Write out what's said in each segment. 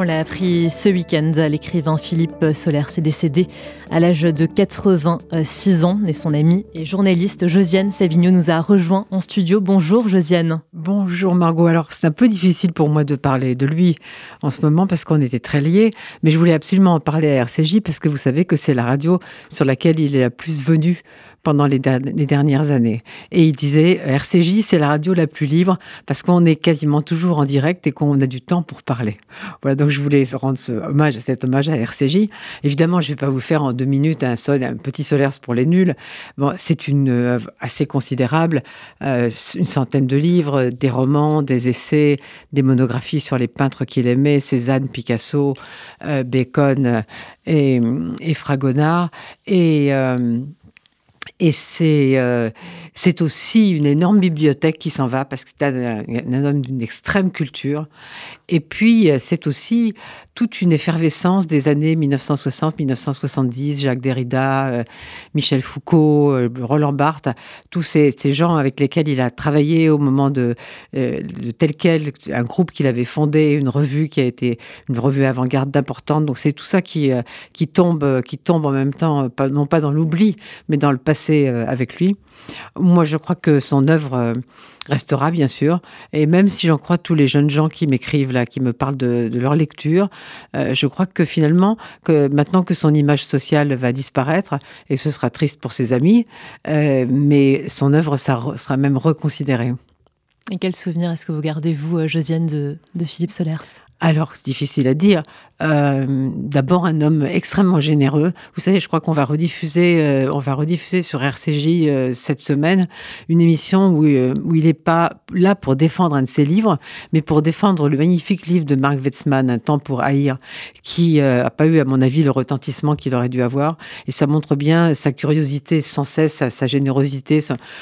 On l'a appris ce week-end. L'écrivain Philippe Soler s'est décédé à l'âge de 86 ans et son ami et journaliste Josiane Savigno nous a rejoint en studio. Bonjour Josiane. Bonjour Margot. Alors c'est un peu difficile pour moi de parler de lui en ce moment parce qu'on était très liés, mais je voulais absolument en parler à RCJ parce que vous savez que c'est la radio sur laquelle il est la plus venu pendant les, dernières années. Et il disait, RCJ, c'est la radio la plus libre parce qu'on est quasiment toujours en direct et qu'on a du temps pour parler. Voilà, je voulais rendre ce hommage, cet hommage à RCJ. Évidemment, je ne vais pas vous faire en deux minutes un, sol, un petit solaire pour les nuls. Bon, c'est une œuvre assez considérable, euh, une centaine de livres, des romans, des essais, des monographies sur les peintres qu'il aimait, Cézanne, Picasso, euh, Bacon et, et Fragonard. Euh, et c'est euh, c'est aussi une énorme bibliothèque qui s'en va parce que c'est un, homme d'une extrême culture. Et puis, euh, c'est aussi toute une effervescence des années 1960-1970, Jacques Derrida, euh, Michel Foucault, Roland Barthes, tous ces, gens avec lesquels il a travaillé au moment de, tel quel, un groupe qu'il avait fondé, une revue qui a été une revue avant-garde d'importante. Donc, c'est tout ça qui, qui, tombe, qui tombe en même temps, non pas dans l'oubli, mais dans le passé avec lui. Moi, je crois que son œuvre euh, restera, bien sûr. Et même si j'en crois tous les jeunes gens qui m'écrivent là, qui me parlent de, leur lecture, euh, je crois que finalement, que maintenant que son image sociale va disparaître, et ce sera triste pour ses amis, euh, mais son œuvre sera même reconsidérée. Et quel souvenir est-ce que vous gardez, vous, Josiane, de Philippe Solers? Alors, c'est difficile à dire. Euh, d'abord, un homme extrêmement généreux. Vous savez, je crois qu'on va rediffuser, euh, on va rediffuser sur RCJ euh, cette semaine une émission où, il n'est pas là pour défendre un de ses livres, mais pour défendre le magnifique livre de Marc Wetzmann, Un temps pour haïr, qui n'a pas eu, à mon avis, le retentissement qu'il aurait dû avoir. Et ça montre bien sa curiosité sans cesse, sa, générosité,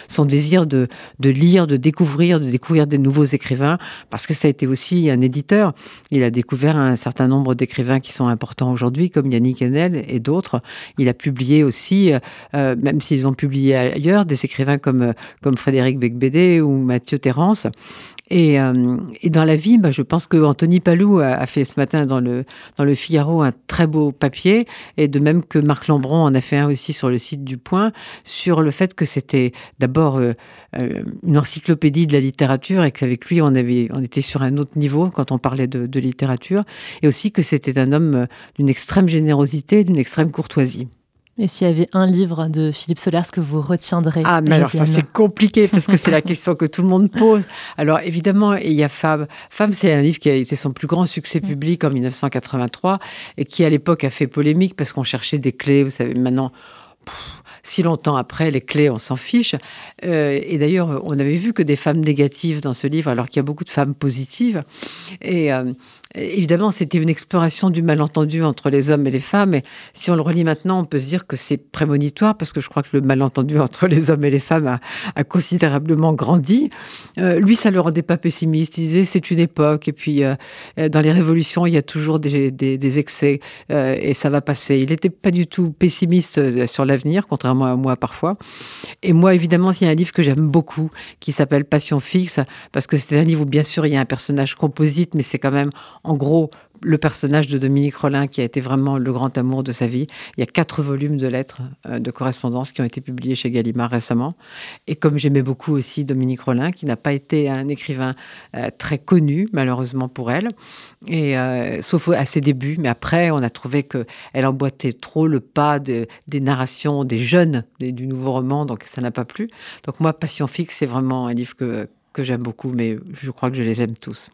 son, désir de lire, de découvrir, de découvrir des nouveaux écrivains, parce que ça a été aussi un éditeur. Il a découvert un certain nombre d'écrivains qui sont importants aujourd'hui, comme Yannick Enel et d'autres. Il a publié aussi, euh, même s'ils ont publié ailleurs, des écrivains comme, euh, comme Frédéric Becbédé ou Mathieu Terrence. Et, euh, dans la vie, bah, je pense que Anthony Palou a, fait ce matin dans le, dans le Figaro un très beau papier, et de même que Marc Lambron en a fait un aussi sur le site du Point, sur le fait que c'était d'abord euh, euh, une encyclopédie de la littérature et qu'avec lui, on, avait, on était sur un autre niveau quand on parlait de littérature, et aussi que c'était un homme d'une extrême générosité, d'une extrême courtoisie. Et s'il y avait un livre de Philippe Solers que vous retiendrez Ah, mais alors ça, c'est compliqué parce que c'est la question que tout le monde pose. Alors évidemment, il y a Femme. Femme, c'est un livre qui a été son plus grand succès mm. public en 1983 et qui à l'époque a fait polémique parce qu'on cherchait des clés. Vous savez, maintenant si longtemps après, les clés, on s'en fiche. Euh, et d'ailleurs, on avait vu que des femmes négatives dans ce livre, alors qu'il y a beaucoup de femmes positives. Et euh, évidemment, c'était une exploration du malentendu entre les hommes et les femmes. Et si on le relit maintenant, on peut se dire que c'est prémonitoire, parce que je crois que le malentendu entre les hommes et les femmes a, considérablement grandi. Euh, lui, ça ne le rendait pas pessimiste. Il disait c'est une époque. Et puis, dans les révolutions, il y a toujours des, des excès. et ça va passer. Il n'était pas du tout pessimiste sur l'avenir, contrairement moi parfois. Et moi, évidemment, il y a un livre que j'aime beaucoup qui s'appelle Passion fixe, parce que c'est un livre où, bien sûr, il y a un personnage composite, mais c'est quand même, en gros, le personnage de Dominique Rollin qui a été vraiment le grand amour de sa vie. Il y a quatre volumes de lettres euh, de correspondance qui ont été publiés chez Gallimard récemment. Et comme j'aimais beaucoup aussi Dominique Rollin, qui n'a pas été un écrivain euh, très connu, malheureusement pour elle, et, euh, sauf à ses débuts, mais après, on a trouvé qu'elle emboîtait trop le pas de, des narrations des jeunes du nouveau roman, donc ça n'a pas plu. Donc moi, Passion fixe, c'est vraiment un livre que, que j'aime beaucoup, mais je crois que je les aime tous.